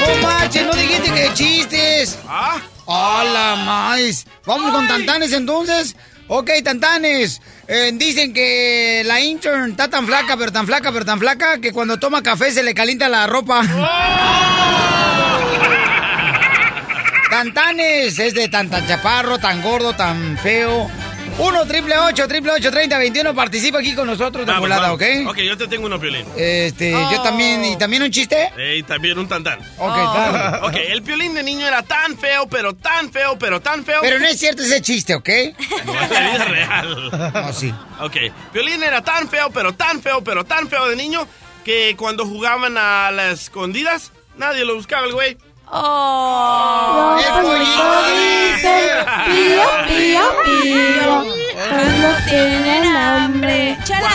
No marches, no dijiste que chistes. ¿Ah? ¡Hola, más! Vamos con Tantanes entonces. Ok, Tantanes. Eh, dicen que la intern está tan flaca, pero tan flaca, pero tan flaca, que cuando toma café se le calienta la ropa. Tantanes es de tan tan chaparro, tan gordo, tan feo. 1 triple 8 triple 8 30 21 participa aquí con nosotros de Vamos, volada, ¿ok? vamos. Ok, yo te tengo uno, Piolín. Este, yo también, y también un chiste. Y también un tantán. Ok, dale. <laughs> Ok, el Piolín de niño era tan feo, pero tan feo, pero tan feo. Pero no es cierto ese chiste, ¿ok? No, es la vida real. No, sí. Ok, Piolín era tan feo, pero tan feo, pero tan feo de niño que cuando jugaban a las escondidas, nadie lo buscaba el güey. Oh. El pollito dice, pío, pío, pío. Cuando tienen hambre. Chala.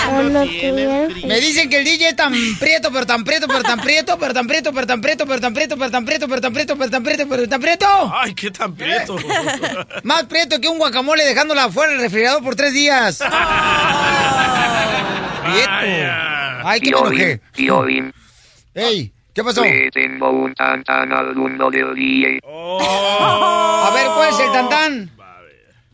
Me dicen que el DJ es tan prieto, pero tan prieto, pero tan prieto, pero tan prieto, pero tan prieto, pero tan prieto, pero tan prieto, pero tan prieto, pero tan prieto, pero tan prieto. Ay, qué tan prieto. <laughs> Más prieto que un guacamole dejándola afuera del refrigerador por tres días. <laughs> Prieto. Ay, que me. Ey, ¿qué pasó? Le tengo un tantán al mundo del DJ. A ver, ¿cuál es el tantán?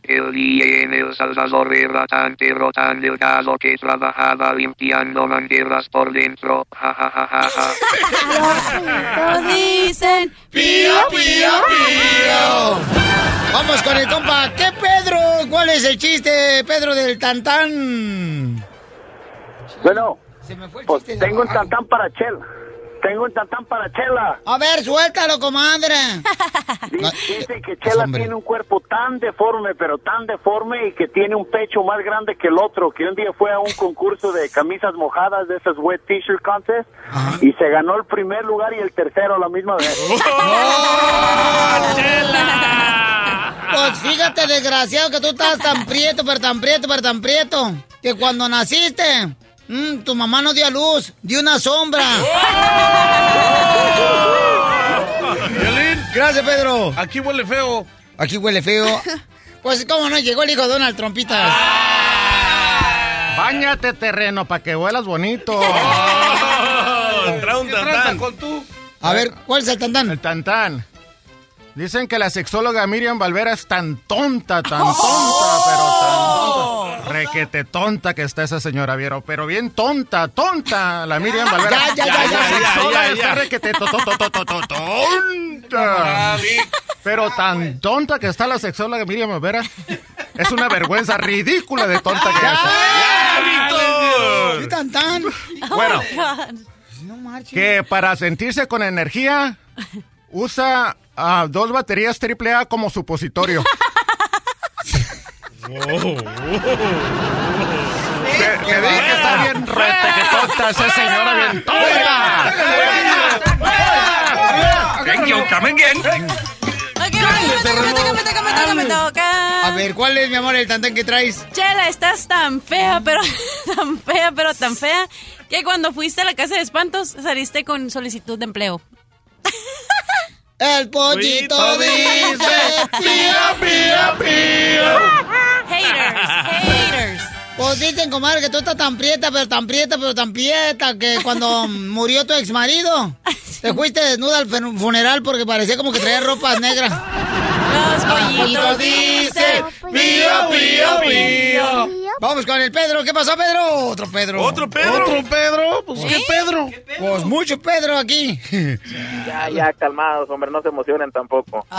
El DJ en El Salvador era tan pero tan delgado que trabajaba limpiando mangueras por dentro. Ja, ja, ja, ja, ja. Todos <laughs> dicen pío, pío, pío. Vamos con el compa. ¿Qué Pedro? ¿Cuál es el chiste, Pedro, del tantán? Bueno, Se me fue el pues tengo un tantán para Chela. Tengo un tantán para Chela. A ver, suéltalo, comadre. Dice que Chela hombre. tiene un cuerpo tan deforme, pero tan deforme y que tiene un pecho más grande que el otro. Que un día fue a un concurso de camisas mojadas de esas wet t-shirt contest y se ganó el primer lugar y el tercero a la misma vez. <laughs> <laughs> Pues fíjate, desgraciado, que tú estás tan prieto, pero tan prieto, pero tan prieto, que cuando naciste, mm, tu mamá no dio a luz, dio una sombra. <laughs> Violín. Gracias, Pedro. Aquí huele feo. Aquí huele feo. <laughs> Pues, ¿cómo no? Llegó el hijo de Donald Trompitas. Báñate, terreno, para que huelas bonito. <laughs> Trae un ¿Qué tranza tantán. con tú? A ver, ¿cuál es el tantán? El tantán. Dicen que la sexóloga Miriam Valvera es tan tonta, tan tonta, pero tan tonta. Requete tonta que está esa señora, ¿vieron? Pero bien tonta, tonta, la Miriam Valvera. Ya, ya, ya, ya, ya, ya, está ya. requete to- to- to- to- to- to- tonta. Pero tan tonta que está la sexóloga Miriam Valvera. Es una vergüenza ridícula de tonta que es. ¡Ya, Víctor! ¿Qué tantán? Bueno, que para sentirse con energía usa ah, dos baterías AAA como supositorio. <laughs> Que ve que está bien rete, que tonta esa señora, bien tonta. Thank you, come again. A ver, ¿cuál es, mi amor, el tantán que traes? Chela, estás tan fea, pero <laughs> tan fea, pero tan fea, que cuando fuiste a la casa de espantos saliste con solicitud de empleo. El pollito Pollito dice, pío, pío, pío. <laughs> Haters, haters. Pues dicen, comadre, que tú estás tan prieta, pero tan prieta, pero tan prieta, que cuando <laughs> murió tu ex marido, te fuiste desnuda al funeral porque parecía como que traía ropas negras. Los Pollito pollitos dice, pío, pío, pío. Vamos con el Pedro. ¿Qué pasó, Pedro? Otro Pedro. ¿Otro Pedro? ¿Otro Pedro? Pues, ¿qué Pedro? Pues mucho Pedro aquí. <laughs> Ya, ya, calmados, hombre, no se emocionen tampoco. <laughs>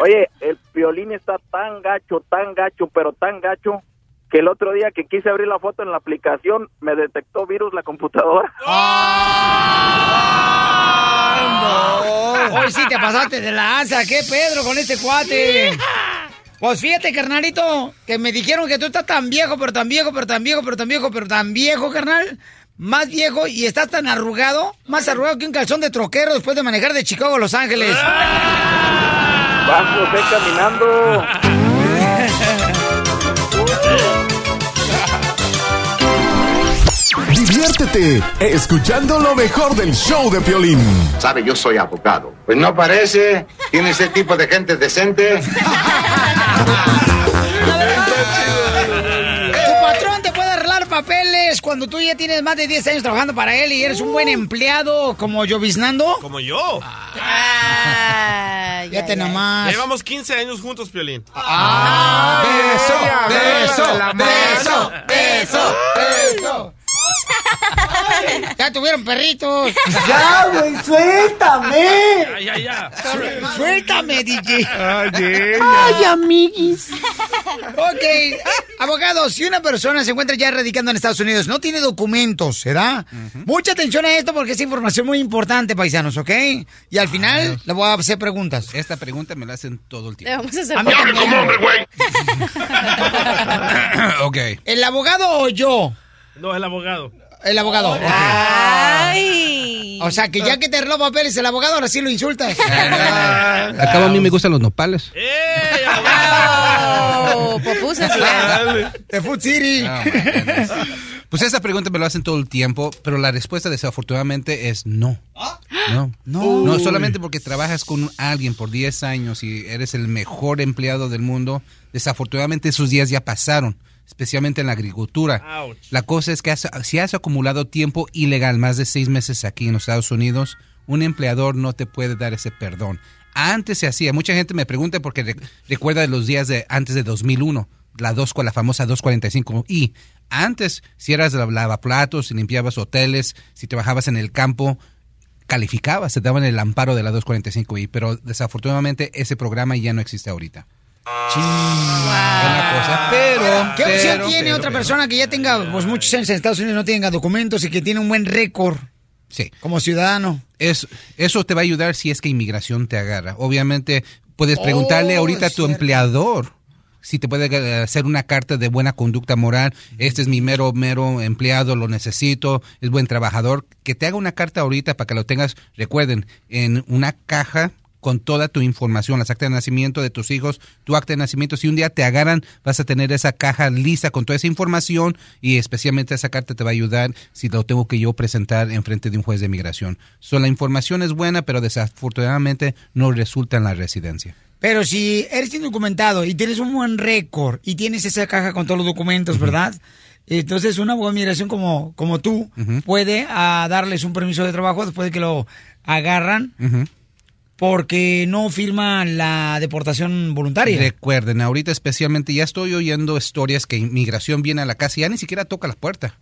Oye, el violín está tan gacho, tan gacho, pero tan gacho, que el otro día que quise abrir la foto en la aplicación, me detectó virus la computadora. Oye, Hoy sí te pasaste de la asa. ¿Qué, Pedro, con este cuate? Pues fíjate, carnalito, que me dijeron que tú estás tan viejo, pero tan viejo, pero tan viejo, pero tan viejo, pero tan viejo, carnal. Más viejo y estás tan arrugado, más arrugado que un calzón de troquero después de manejar de Chicago a Los Ángeles. Bajo, ve caminando. Diviértete escuchando lo mejor del show de Piolín. Sabe, yo soy abogado. Pues no parece. Tiene ese tipo de gente decente. <laughs> Tu patrón te puede arreglar papeles cuando tú ya tienes más de 10 años trabajando para él y eres un buen empleado como Lloviznando. Como yo. Fíjate nomás. Llevamos 15 años juntos, Piolín. Ah, beso, beso, beso, beso, beso. <laughs> Ya tuvieron perritos. Ya, güey, suéltame. Ya, ya, ya. Suéltame, DJ. Ay, amiguis. Ok, abogado, si una persona se encuentra ya radicando en Estados Unidos, no tiene documentos, ¿verdad? Mucha atención a esto porque es información muy importante, paisanos, ¿ok? Y al final le voy a hacer preguntas. Esta pregunta me la hacen todo el tiempo. vamos a hacer A mí también. ok. ¿El abogado o yo? No, el abogado. El abogado. ok. Ay. O sea, que ya que te arregló papeles el abogado, ahora sí lo insultas. <laughs> Acabo a mí me gustan los nopales. <laughs> Oh, popusas. De Food City. Pues esa pregunta me lo hacen todo el tiempo, pero la respuesta desafortunadamente es no. No. No. No, solamente porque trabajas con alguien por 10 años y eres el mejor empleado del mundo, desafortunadamente esos días ya pasaron, especialmente en la agricultura. Ouch. La cosa es que has- si has acumulado tiempo ilegal, más de seis meses aquí en los Estados Unidos, un empleador no te puede dar ese perdón. Antes se hacía, mucha gente me pregunta porque re- recuerda de los días de antes de 2001, la, dos, la famosa 245 y antes si eras la- lavaplatos, si limpiabas hoteles, si trabajabas en el campo, calificabas, te daban el amparo de la 245i, pero desafortunadamente ese programa ya no existe ahorita. Cosa, pero... ¿Qué opción pero, tiene pero, otra persona que ya tenga pues, muchos años en Estados Unidos, no tenga documentos y que tiene un buen récord Sí. como ciudadano? Es, eso te va a ayudar si es que inmigración te agarra. Obviamente, puedes preguntarle Oh, ahorita a tu cierto. empleador si te puede eh, hacer una carta de buena conducta moral. Este es mi mero, mero empleado, lo necesito, es buen trabajador. Que te haga una carta ahorita para que lo tengas, recuerden, en una caja con toda tu información, las actas de nacimiento de tus hijos, tu acta de nacimiento. Si un día te agarran, vas a tener esa caja lista con toda esa información y especialmente esa carta te va a ayudar si lo tengo que yo presentar en frente de un juez de migración. So, la información es buena, pero desafortunadamente no resulta en la residencia. Pero si eres indocumentado y tienes un buen récord y tienes esa caja con todos los documentos, ¿verdad? Entonces una abogado de migración como, como tú puede ah, darles un permiso de trabajo después de que lo agarran porque no firman la deportación voluntaria. Recuerden, ahorita especialmente ya estoy oyendo historias que inmigración viene a la casa y ya ni siquiera toca la puerta.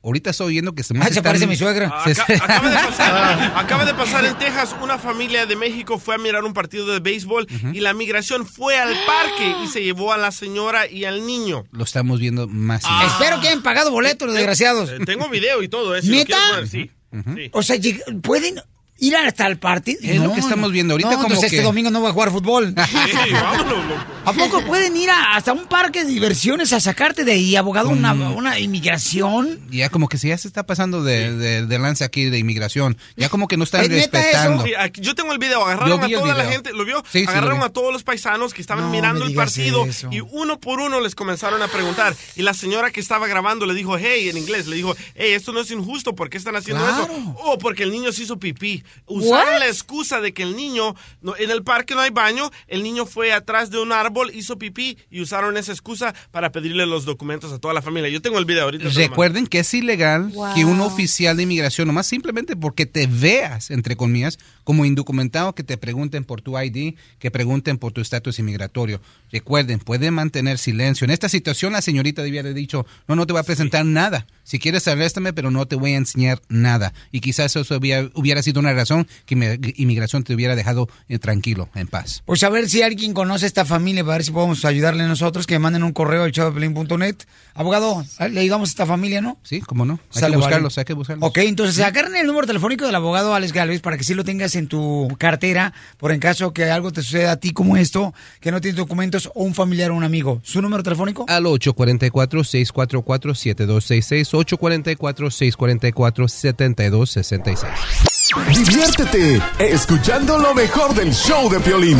Ahorita estoy oyendo que se Ah, se parece mi suegra. Aca- <laughs> acaba, de <laughs> pasar, acaba de pasar en Texas, una familia de México fue a mirar un partido de béisbol y la migración fue al parque y se llevó a la señora y al niño. Lo estamos viendo más. y Ah. más. Espero que hayan pagado boletos, los desgraciados. Eh, Tengo video y todo eso. si quieres poner, sí. Sí. O sea, ¿pueden ir hasta el partido? Es lo que estamos viendo ahorita No, como entonces que- este domingo no voy a jugar fútbol. <laughs> Sí, vámonos, loco. ¿A poco pueden ir a- hasta un parque de diversiones a sacarte de ahí, abogado, una, una inmigración? Ya como que si ya se está pasando de, de, de lanza aquí de inmigración. Ya como que no están ¿Es neta respetando. Sí, aquí- yo tengo el video, agarraron a toda la gente, ¿lo vio? Sí, sí, agarraron lo vi. a todos los paisanos que estaban No mirando el partido eso. y uno por uno les comenzaron a preguntar. Y la señora que estaba grabando le dijo, hey, en inglés, le dijo, hey, esto no es injusto, ¿por qué están haciendo Claro. eso? Oh, porque el niño se hizo pipí. Usaron What? la excusa de que el niño, no, en el parque no hay baño, el niño fue atrás de un árbol, hizo pipí y usaron esa excusa para pedirle los documentos a toda la familia. Yo tengo el video ahorita. Recuerden que es ilegal Wow. que un oficial de inmigración, nomás simplemente porque te veas, entre comillas, como indocumentado, que te pregunten por tu ID, que pregunten por tu estatus inmigratorio. Recuerden, pueden mantener silencio. En esta situación, la señorita debía haber dicho, no, no te voy a presentar nada. Si quieres, arréstame, pero no te voy a enseñar nada. Y quizás eso hubiera, hubiera sido una razón que inmi- inmigración te hubiera dejado eh, tranquilo, en paz. Pues a ver si alguien conoce a esta familia, para ver si podemos ayudarle nosotros, que manden un correo al showdepelín.net. Abogado, le ayudamos a esta familia, ¿no? Sí, cómo no. Hay Sale, que buscarlos, vale. hay que buscarlos. Ok, entonces agarren el número telefónico del abogado Alex Galvez para que sí lo tengas en tu cartera, por en caso que algo te suceda a ti como esto, que no tienes documentos o un familiar o un amigo. ¿Su número telefónico? Al 844-644-7266, 844-644-7266. Diviértete escuchando lo mejor del show de Piolín.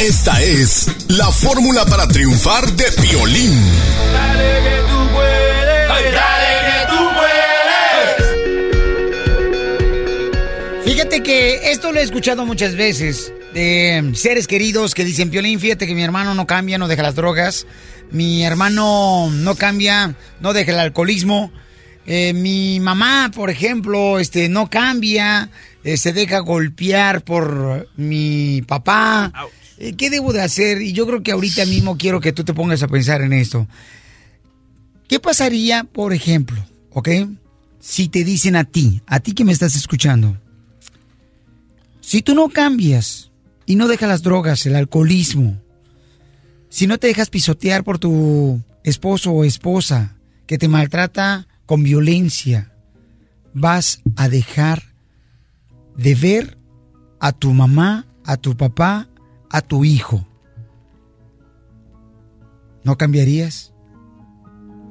Esta es la fórmula para triunfar de Piolín. Dale que tú puedes, dale que tú puedes. Fíjate que esto lo he escuchado muchas veces de seres queridos que dicen, Piolín, fíjate que mi hermano no cambia, no deja las drogas, mi hermano no cambia, no deja el alcoholismo, eh, mi mamá, por ejemplo, este, no cambia, eh, se deja golpear por mi papá. Eh, ¿Qué debo de hacer? Y yo creo que ahorita mismo quiero que tú te pongas a pensar en esto. ¿Qué pasaría, por ejemplo, ok? Si te dicen a ti, a ti que me estás escuchando, si tú no cambias y no dejas las drogas, el alcoholismo, si no te dejas pisotear por tu esposo o esposa que te maltrata con violencia, vas a dejar de ver a tu mamá, a tu papá, a tu hijo. ¿No cambiarías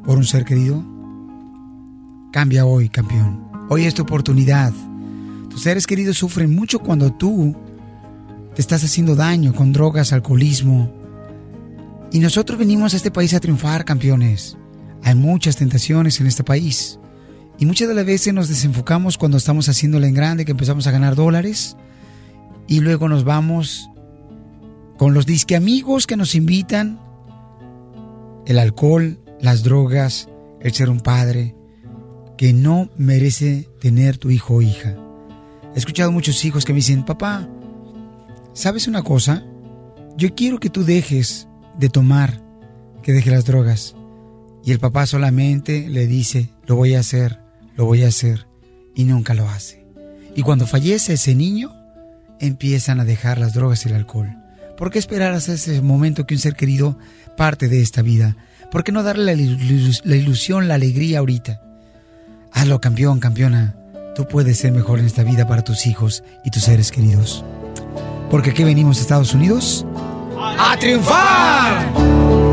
por un ser querido? Cambia hoy, campeón. Hoy es tu oportunidad. Tus seres queridos sufren mucho cuando tú te estás haciendo daño con drogas, alcoholismo. Y nosotros venimos a este país a triunfar, campeones. Hay muchas tentaciones en este país. Y muchas de las veces nos desenfocamos cuando estamos haciéndole en grande, que empezamos a ganar dólares. Y luego nos vamos con los disque amigos que nos invitan. El alcohol, las drogas, el ser un padre que no merece tener tu hijo o hija. He escuchado muchos hijos que me dicen, papá, ¿sabes una cosa? Yo quiero que tú dejes de tomar, que dejes las drogas. Y el papá solamente le dice, lo voy a hacer, lo voy a hacer, y nunca lo hace. Y cuando fallece ese niño, empiezan a dejar las drogas y el alcohol. ¿Por qué esperar hasta ese momento que un ser querido parte de esta vida? ¿Por qué no darle la, ilus- la ilusión, la alegría ahorita? Hazlo, campeón, campeona. Tú puedes ser mejor en esta vida para tus hijos y tus seres queridos. Porque aquí venimos a Estados Unidos a triunfar.